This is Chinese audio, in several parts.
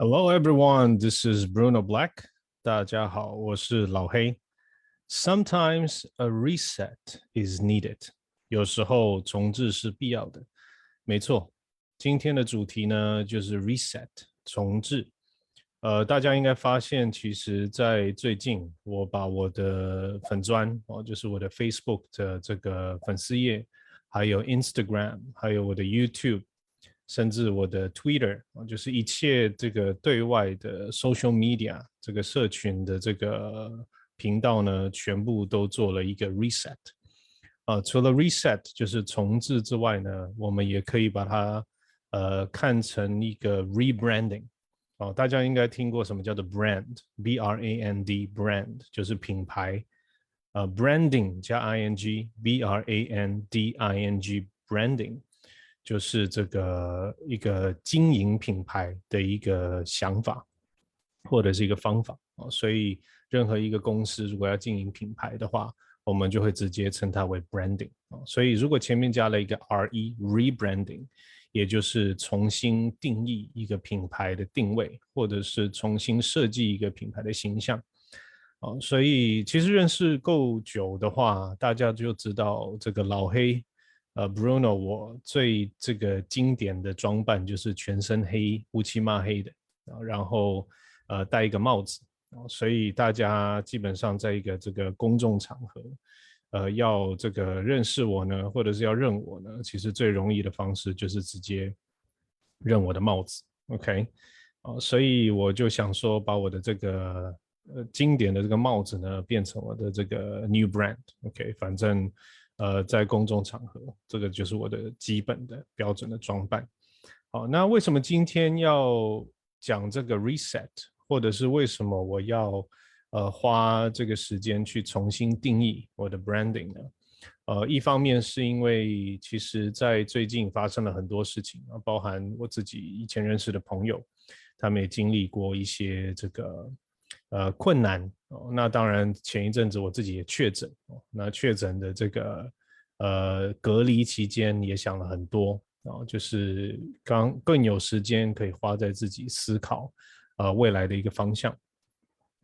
Hello, everyone. This is Bruno Black. 大家好，我是老黑。Sometimes a reset is needed. 有时候重置是必要的。没错，今天的主题呢就是 reset 重置。呃，大家应该发现，其实，在最近，我把我的粉砖哦，就是我的 Facebook 的这个粉丝页，还有 Instagram，还有我的 YouTube， 甚至我的 Twitter 啊，就是一切这个对外的 social media 这个社群的这个频道呢，全部都做了一个 reset。啊，除了 reset 就是重置之外呢，我们也可以把它呃看成一个 rebranding。哦，大家应该听过什么叫做 brand，b r a n d brand 就是品牌，呃，branding 加 i n g，b r a n d i n g branding 就是这个一个经营品牌的一个想法或者是一个方法啊。所以任何一个公司如果要经营品牌的话，我们就会直接称它为 branding 啊。所以如果前面加了一个 r e rebranding。也就是重新定义一个品牌的定位，或者是重新设计一个品牌的形象，哦，所以其实认识够久的话，大家就知道这个老黑，呃，Bruno，我最这个经典的装扮就是全身黑、乌漆嘛黑的，然后呃戴一个帽子，所以大家基本上在一个这个公众场合。呃，要这个认识我呢，或者是要认我呢，其实最容易的方式就是直接认我的帽子，OK，啊，所以我就想说，把我的这个呃经典的这个帽子呢，变成我的这个 new brand，OK，反正呃在公众场合，这个就是我的基本的标准的装扮。好，那为什么今天要讲这个 reset，或者是为什么我要？呃，花这个时间去重新定义我的 branding 呢？呃，一方面是因为其实在最近发生了很多事情啊，包含我自己以前认识的朋友，他们也经历过一些这个呃困难哦。那当然前一阵子我自己也确诊哦，那确诊的这个呃隔离期间也想了很多啊，就是刚更有时间可以花在自己思考呃未来的一个方向。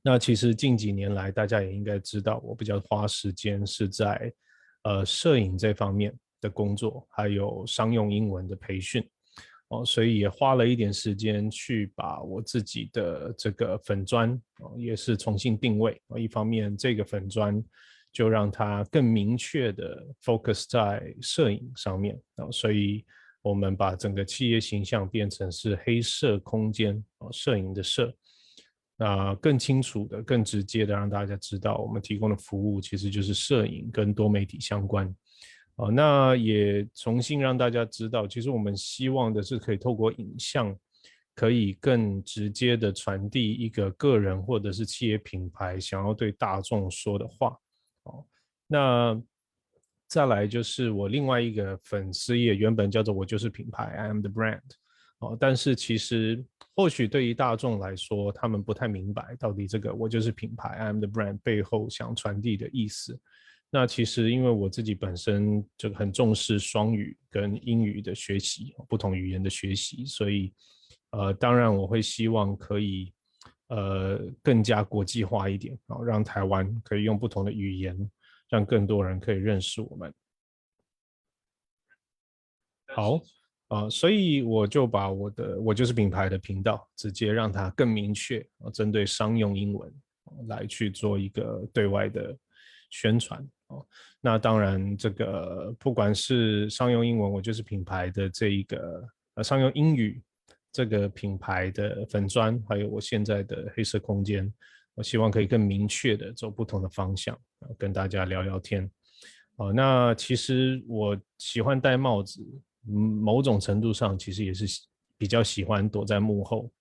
那其实近几年来，大家也应该知道，我比较花时间是在，呃，摄影这方面的工作，还有商用英文的培训，哦，所以也花了一点时间去把我自己的这个粉砖，哦，也是重新定位。一方面，这个粉砖就让它更明确的 focus 在摄影上面，啊，所以我们把整个企业形象变成是黑色空间，哦，摄影的摄。那更清楚的、更直接的让大家知道，我们提供的服务其实就是摄影跟多媒体相关。哦，那也重新让大家知道，其实我们希望的是可以透过影像，可以更直接的传递一个个人或者是企业品牌想要对大众说的话。哦，那再来就是我另外一个粉丝页，原本叫做“我就是品牌 ”，I am the brand。哦，但是其实或许对于大众来说，他们不太明白到底这个我就是品牌，I'm the brand 背后想传递的意思。那其实因为我自己本身就很重视双语跟英语的学习，不同语言的学习，所以呃，当然我会希望可以呃更加国际化一点，然后让台湾可以用不同的语言，让更多人可以认识我们。好。啊，所以我就把我的我就是品牌的频道，直接让它更明确，啊，针对商用英文来去做一个对外的宣传哦。那当然，这个不管是商用英文，我就是品牌的这一个呃商用英语这个品牌的粉砖，还有我现在的黑色空间，我希望可以更明确的走不同的方向，跟大家聊聊天。哦，那其实我喜欢戴帽子。某种程度上，其实也是比较喜欢躲在幕后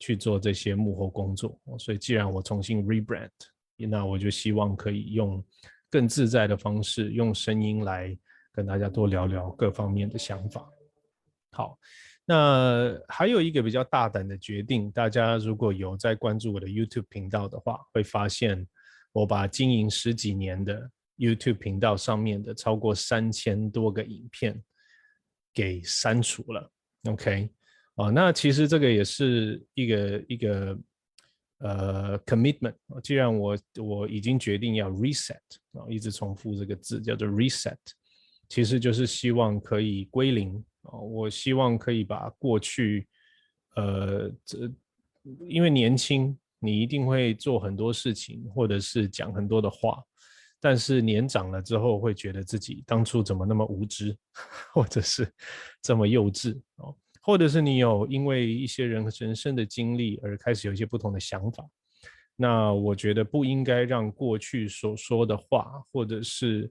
去做这些幕后工作。所以，既然我重新 rebrand，那我就希望可以用更自在的方式，用声音来跟大家多聊聊各方面的想法。好，那还有一个比较大胆的决定，大家如果有在关注我的 YouTube 频道的话，会发现我把经营十几年的 YouTube 频道上面的超过三千多个影片。给删除了，OK，哦，那其实这个也是一个一个呃 commitment。既然我我已经决定要 reset 啊，一直重复这个字叫做 reset，其实就是希望可以归零啊。我希望可以把过去呃这因为年轻，你一定会做很多事情，或者是讲很多的话。但是年长了之后，会觉得自己当初怎么那么无知，或者是这么幼稚哦，或者是你有因为一些人人生的经历而开始有一些不同的想法。那我觉得不应该让过去所说的话，或者是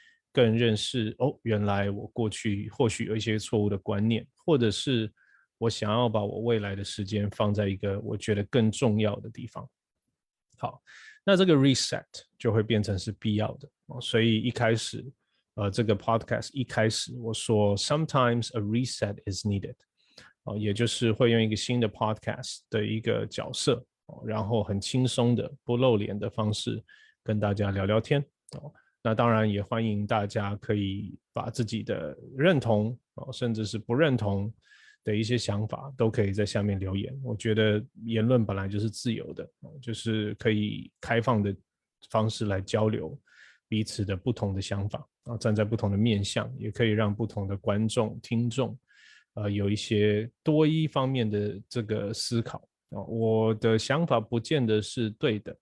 更认识哦，原来我过去或许有一些错误的观念，或者是我想要把我未来的时间放在一个我觉得更重要的地方。好。那这个 reset 就会变成是必要的哦，所以一开始，呃，这个 podcast 一开始我说 sometimes a reset is needed，哦，也就是会用一个新的 podcast 的一个角色哦，然后很轻松的不露脸的方式跟大家聊聊天哦，那当然也欢迎大家可以把自己的认同哦，甚至是不认同。的一些想法都可以在下面留言。我觉得言论本来就是自由的，就是可以开放的方式来交流彼此的不同的想法啊，站在不同的面向，也可以让不同的观众、听众，呃，有一些多一方面的这个思考啊。我的想法不见得是对的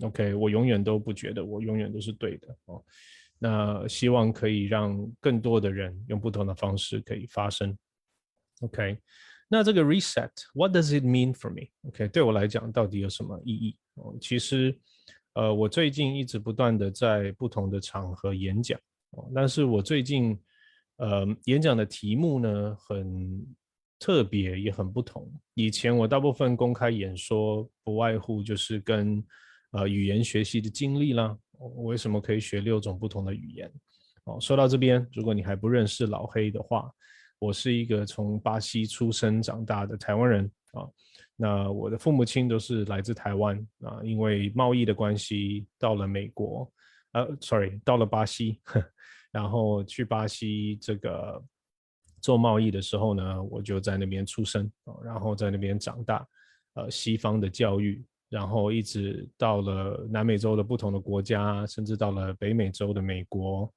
，OK，我永远都不觉得我永远都是对的哦。那希望可以让更多的人用不同的方式可以发声。OK，那这个 reset，what does it mean for me？OK，对我来讲到底有什么意义？哦，其实，呃，我最近一直不断的在不同的场合演讲，哦，但是我最近，呃，演讲的题目呢很特别，也很不同。以前我大部分公开演说，不外乎就是跟呃语言学习的经历啦，我为什么可以学六种不同的语言？哦，说到这边，如果你还不认识老黑的话。我是一个从巴西出生长大的台湾人啊，那我的父母亲都是来自台湾啊，因为贸易的关系到了美国，呃，sorry，到了巴西，然后去巴西这个做贸易的时候呢，我就在那边出生啊，然后在那边长大，呃，西方的教育，然后一直到了南美洲的不同的国家，甚至到了北美洲的美国。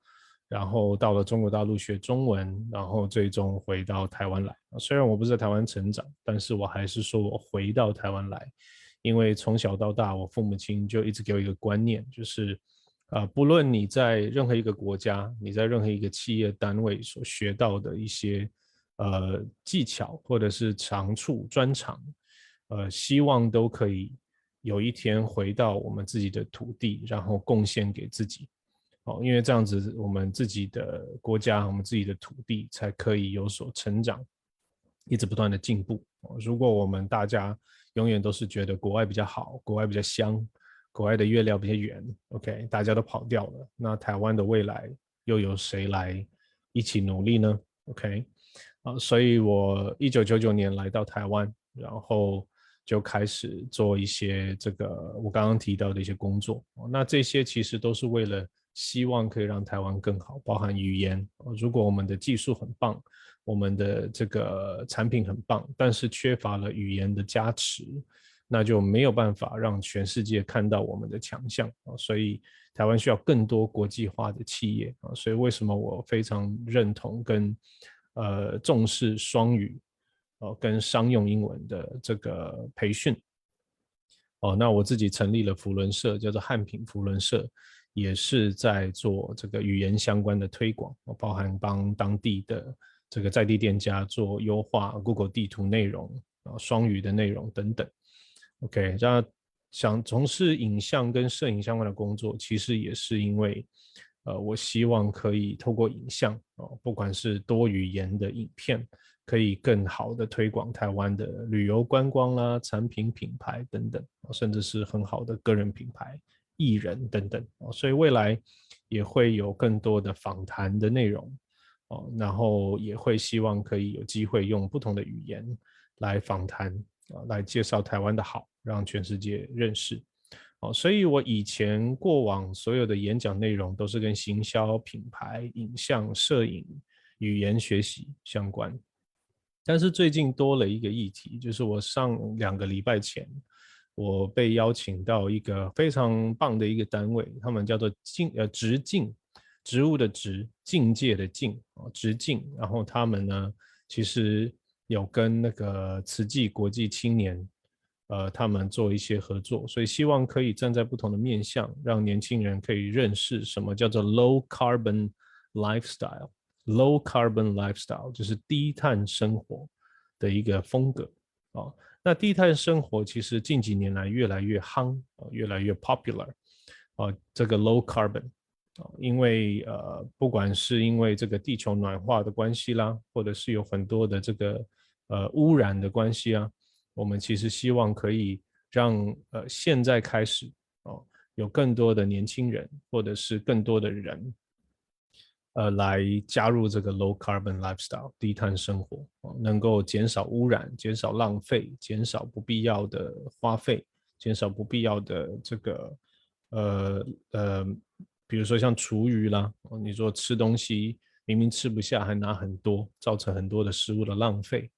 然后到了中国大陆学中文，然后最终回到台湾来。虽然我不是在台湾成长，但是我还是说我回到台湾来，因为从小到大，我父母亲就一直给我一个观念，就是，啊，不论你在任何一个国家，你在任何一个企业单位所学到的一些，呃，技巧或者是长处专长，呃，希望都可以有一天回到我们自己的土地，然后贡献给自己。哦，因为这样子，我们自己的国家，我们自己的土地才可以有所成长，一直不断的进步。如果我们大家永远都是觉得国外比较好，国外比较香，国外的月亮比较圆，OK，大家都跑掉了，那台湾的未来又由谁来一起努力呢？OK，啊，所以我一九九九年来到台湾，然后就开始做一些这个我刚刚提到的一些工作。那这些其实都是为了。希望可以让台湾更好，包含语言。如果我们的技术很棒，我们的这个产品很棒，但是缺乏了语言的加持，那就没有办法让全世界看到我们的强项啊。所以台湾需要更多国际化的企业啊。所以为什么我非常认同跟呃重视双语哦，跟商用英文的这个培训哦。那我自己成立了福伦社，叫做汉品福伦社。也是在做这个语言相关的推广，包含帮当地的这个在地店家做优化 Google 地图内容啊，双语的内容等等。OK，那想从事影像跟摄影相关的工作，其实也是因为呃，我希望可以透过影像哦，不管是多语言的影片，可以更好的推广台湾的旅游观光啦、产品品牌等等，甚至是很好的个人品牌、艺人等等哦。所以未来也会有更多的访谈的内容哦，然后也会希望可以有机会用不同的语言来访谈啊，来介绍台湾的好，让全世界认识。哦，所以我以前过往所有的演讲内容都是跟行销、品牌、影像、摄影、语言学习相关。但是最近多了一个议题，就是我上两个礼拜前，我被邀请到一个非常棒的一个单位，他们叫做径呃直径，植物的植，境界的境啊，直径。然后他们呢，其实有跟那个慈济国际青年。呃，他们做一些合作，所以希望可以站在不同的面向，让年轻人可以认识什么叫做 low carbon lifestyle。low carbon lifestyle 就是低碳生活的一个风格啊。那低碳生活其实近几年来越来越夯啊，越来越 popular 啊。这个 low carbon 啊，因为呃，不管是因为这个地球暖化的关系啦，或者是有很多的这个呃污染的关系啊。我们其实希望可以让呃现在开始哦，有更多的年轻人或者是更多的人，呃，来加入这个 low carbon lifestyle 低碳生活，能够减少污染、减少浪费、减少不必要的花费、减少不必要的这个呃呃，比如说像厨余啦，你说吃东西明明吃不下还拿很多，造成很多的食物的浪费，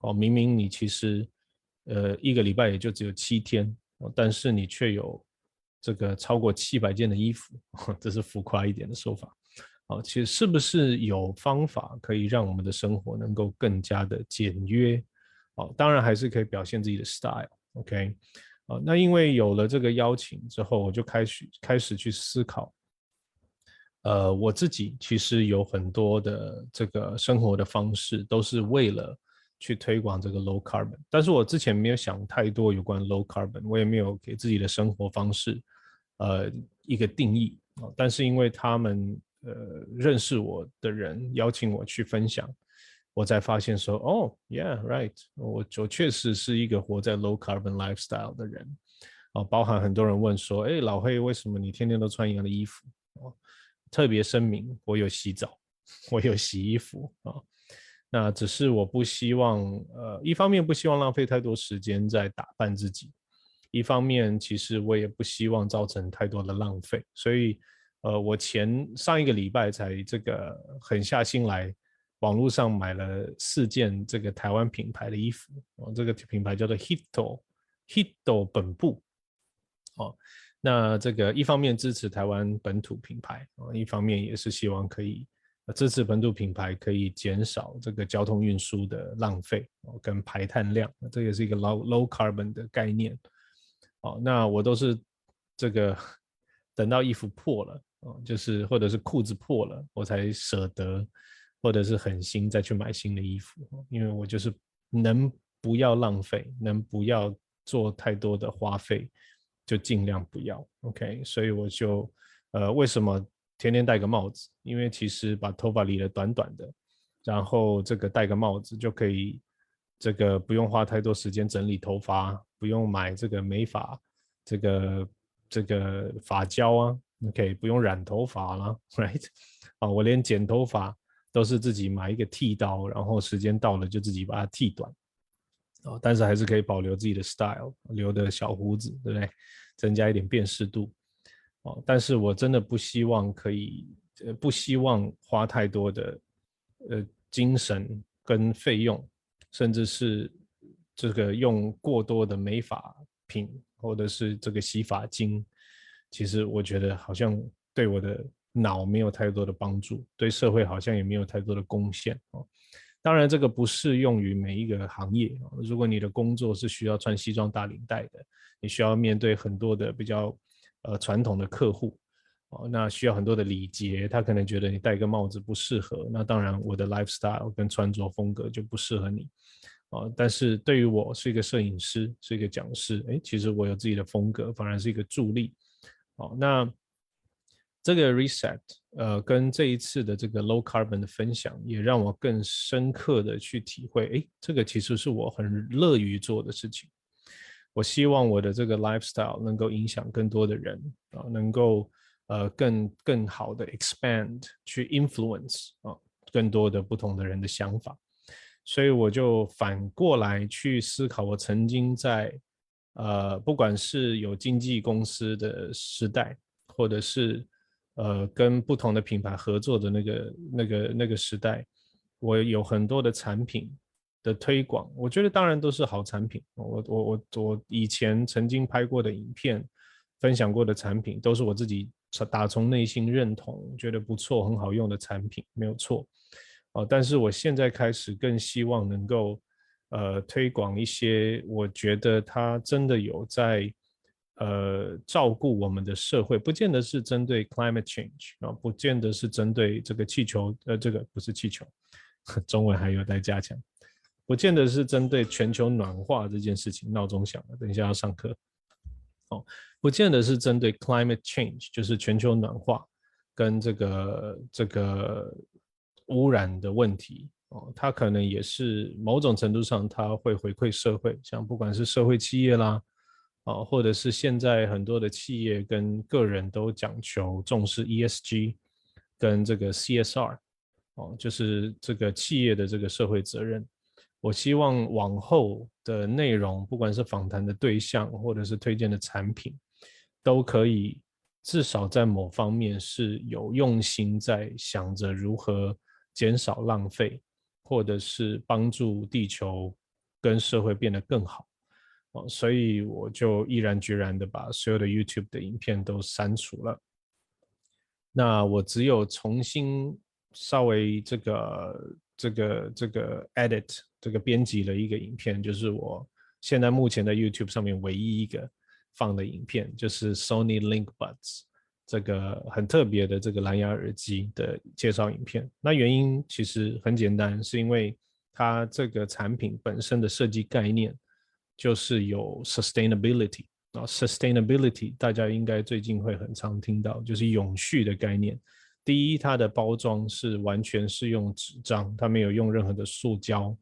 哦，明明你其实。呃，一个礼拜也就只有七天，但是你却有这个超过七百件的衣服，这是浮夸一点的说法。好，其实是不是有方法可以让我们的生活能够更加的简约？哦，当然还是可以表现自己的 style。OK，啊，那因为有了这个邀请之后，我就开始开始去思考。呃，我自己其实有很多的这个生活的方式，都是为了。去推广这个 low carbon，但是我之前没有想太多有关 low carbon，我也没有给自己的生活方式，呃，一个定义啊。但是因为他们呃认识我的人邀请我去分享，我才发现说，哦，yeah，right，我我确实是一个活在 low carbon lifestyle 的人啊。包含很多人问说，哎，老黑，为什么你天天都穿一样的衣服？哦，特别声明，我有洗澡，我有洗衣服啊。那只是我不希望，呃，一方面不希望浪费太多时间在打扮自己，一方面其实我也不希望造成太多的浪费，所以，呃，我前上一个礼拜才这个狠下心来，网络上买了四件这个台湾品牌的衣服，哦，这个品牌叫做 Hito，Hito 本部，哦，那这个一方面支持台湾本土品牌，啊，一方面也是希望可以。支持本土品牌可以减少这个交通运输的浪费哦，跟排碳量，这也是一个 low low carbon 的概念。哦，那我都是这个等到衣服破了哦，就是或者是裤子破了，我才舍得，或者是狠心再去买新的衣服，因为我就是能不要浪费，能不要做太多的花费，就尽量不要。OK，所以我就呃，为什么？天天戴个帽子，因为其实把头发理得短短的，然后这个戴个帽子就可以，这个不用花太多时间整理头发，不用买这个美发，这个这个发胶啊，OK，不用染头发了，Right？啊，我连剪头发都是自己买一个剃刀，然后时间到了就自己把它剃短，哦，但是还是可以保留自己的 style，留的小胡子，对不对？增加一点辨识度。哦，但是我真的不希望可以，呃，不希望花太多的，呃，精神跟费用，甚至是这个用过多的美发品或者是这个洗发精，其实我觉得好像对我的脑没有太多的帮助，对社会好像也没有太多的贡献哦。当然，这个不适用于每一个行业如果你的工作是需要穿西装打领带的，你需要面对很多的比较。呃，传统的客户，哦，那需要很多的礼节，他可能觉得你戴个帽子不适合，那当然我的 lifestyle 跟穿着风格就不适合你，哦，但是对于我是一个摄影师，是一个讲师，哎，其实我有自己的风格，反而是一个助力，哦，那这个 reset，呃，跟这一次的这个 low carbon 的分享，也让我更深刻的去体会，哎，这个其实是我很乐于做的事情。我希望我的这个 lifestyle 能够影响更多的人啊，能够呃更更好的 expand 去 influence 啊更多的不同的人的想法。所以我就反过来去思考，我曾经在呃不管是有经纪公司的时代，或者是呃，跟不同的品牌合作的那个、那个、那个时代，我有很多的产品的推广，我觉得当然都是好产品。我、我、我、我以前曾经拍过的影片，分享过的产品，都是我自己打从内心认同、觉得不错、很好用的产品，没有错。哦，但是我现在开始更希望能够呃推广一些，我觉得它真的有在。呃，照顾我们的社会，不见得是针对 climate change 啊，不见得是针对这个气球，呃，这个不是气球，中文还有待加强，不见得是针对全球暖化这件事情。闹钟响了，等一下要上课。哦，不见得是针对 climate change，就是全球暖化跟这个这个污染的问题。哦，它可能也是某种程度上，它会回馈社会，像不管是社会企业啦。啊，或者是现在很多的企业跟个人都讲求重视 ESG，跟这个 CSR，哦，就是这个企业的这个社会责任。我希望往后的内容，不管是访谈的对象，或者是推荐的产品，都可以至少在某方面是有用心在想着如何减少浪费，或者是帮助地球跟社会变得更好。哦，所以我就毅然决然的把所有的 YouTube 的影片都删除了。那我只有重新稍微这个这个这个 edit 这个编辑了一个影片，就是我现在目前在 YouTube 上面唯一一个放的影片，就是 Sony Link Buds 这个很特别的这个蓝牙耳机的介绍影片。那原因其实很简单，是因为它这个产品本身的设计概念。就是有 sustainability 啊，sustainability 大家应该最近会很常听到，就是永续的概念。第一，它的包装是完全是用纸张，它没有用任何的塑胶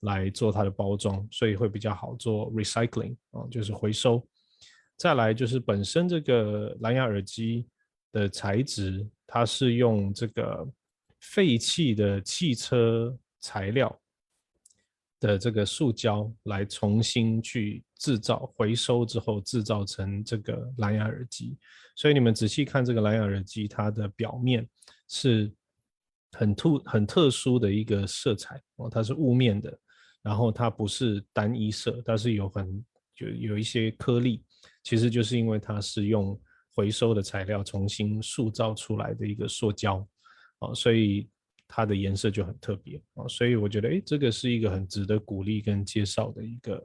来做它的包装，所以会比较好做 recycling 啊，就是回收。再来就是本身这个蓝牙耳机的材质，它是用这个废弃的汽车材料。的这个塑胶来重新去制造、回收之后制造成这个蓝牙耳机，所以你们仔细看这个蓝牙耳机，它的表面是很突、很特殊的一个色彩哦，它是雾面的，然后它不是单一色，它是有很就有一些颗粒，其实就是因为它是用回收的材料重新塑造出来的一个塑胶哦，所以。它的颜色就很特别啊，所以我觉得，哎，这个是一个很值得鼓励跟介绍的一个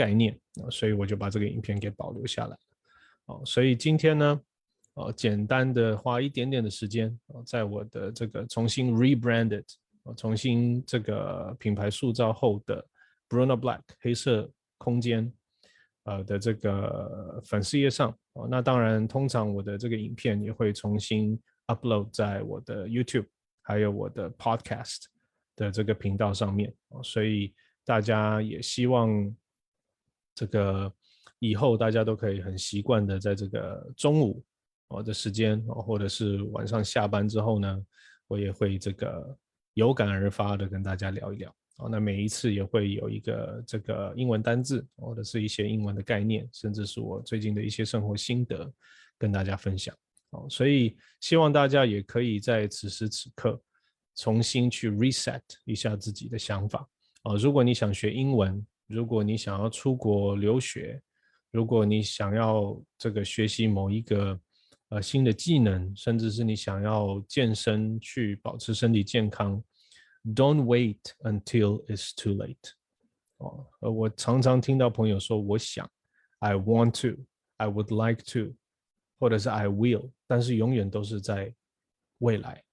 概念啊，所以我就把这个影片给保留下来。哦，所以今天呢，哦，简单的花一点点的时间啊，在我的这个重新 rebranded，重新这个品牌塑造后的 Bruno Black 黑色空间呃的这个粉丝页上哦，那当然，通常我的这个影片也会重新 upload 在我的 YouTube。还有我的 Podcast 的这个频道上面所以大家也希望这个以后大家都可以很习惯的在这个中午哦的时间哦，或者是晚上下班之后呢，我也会这个有感而发的跟大家聊一聊哦。那每一次也会有一个这个英文单字或者是一些英文的概念，甚至是我最近的一些生活心得跟大家分享。哦，所以希望大家也可以在此时此刻重新去 reset 一下自己的想法。哦，如果你想学英文，如果你想要出国留学，如果你想要这个学习某一个呃新的技能，甚至是你想要健身去保持身体健康，Don't wait until it's too late。哦，我常常听到朋友说，我想，I want to，I would like to。或者是 I will，但是永远都是在未来。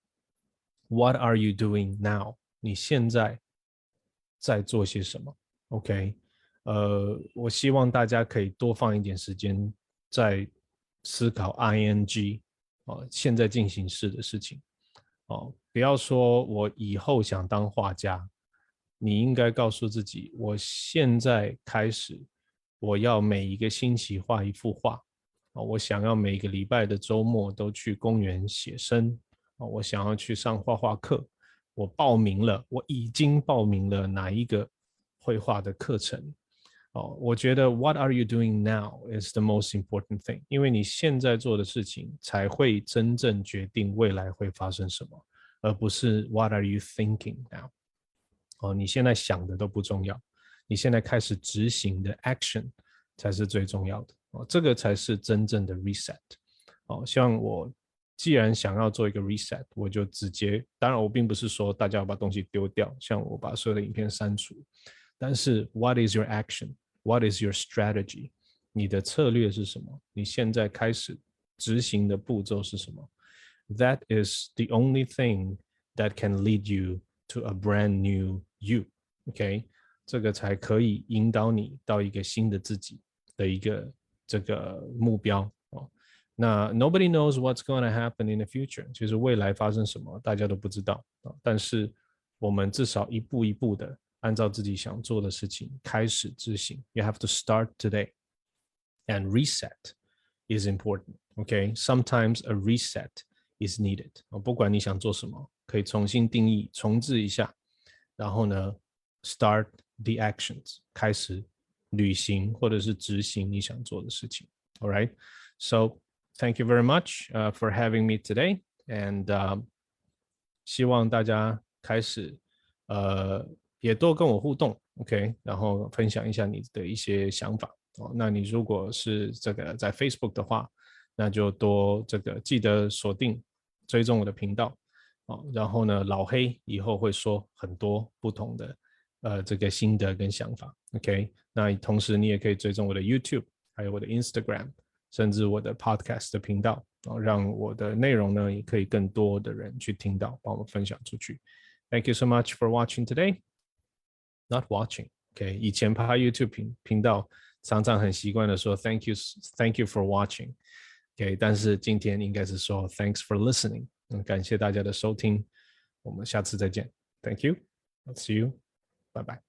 What are you doing now？你现在在做些什么？OK，呃，我希望大家可以多放一点时间在思考 ing 哦，现在进行式的事情。哦，不要说我以后想当画家，你应该告诉自己，我现在开始，我要每一个星期画一幅画。哦，我想要每个礼拜的周末都去公园写生。哦，我想要去上画画课，我报名了，我已经报名了哪一个绘画的课程？哦，我觉得 What are you doing now is the most important thing，因为你现在做的事情才会真正决定未来会发生什么，而不是 What are you thinking now？哦，你现在想的都不重要，你现在开始执行的 action 才是最重要的。哦，这个才是真正的 reset。哦，像我。既然想要做一个 reset，我就直接，当然我并不是说大家要把东西丢掉，像我把所有的影片删除，但是 what is your action？What is your strategy？你的策略是什么？你现在开始执行的步骤是什么？That is the only thing that can lead you to a brand new you。OK，这个才可以引导你到一个新的自己的一个这个目标。那 nobody knows what's going to happen in the future，就是未来发生什么，大家都不知道啊。但是我们至少一步一步的 按照自己想做的事情开始执行。You have to start today, and reset is important. Okay, sometimes a reset is needed. 啊，不管你想做什么，可以重新定义、重置一下，然后呢，start the actions，开始履行或者是执行你想做的事情。All right, so thank you very much uh, for having me today. And uh, 希望大家开始呃 也多跟我互动，OK，然后分享一下你的一些想法哦。那你如果是这个在 Facebook 的话，那就多这个记得锁定追踪我的频道哦。然后呢，老黑以后会说很多不同的呃这个心得跟想法，OK。那同时你也可以追踪我的 YouTube，还有我的 Instagram。甚至我的 podcast 的频道啊，让我的内容呢也可以更多的人去听到，帮我们分享出去。Thank you so much for watching today. Not watching, OK？以前拍 YouTube 频频道，常常很习惯的说 Thank you, Thank you for watching, OK？但是今天应该是说 Thanks for listening，嗯，感谢大家的收听，我们下次再见。Thank you, I'll see you, bye bye.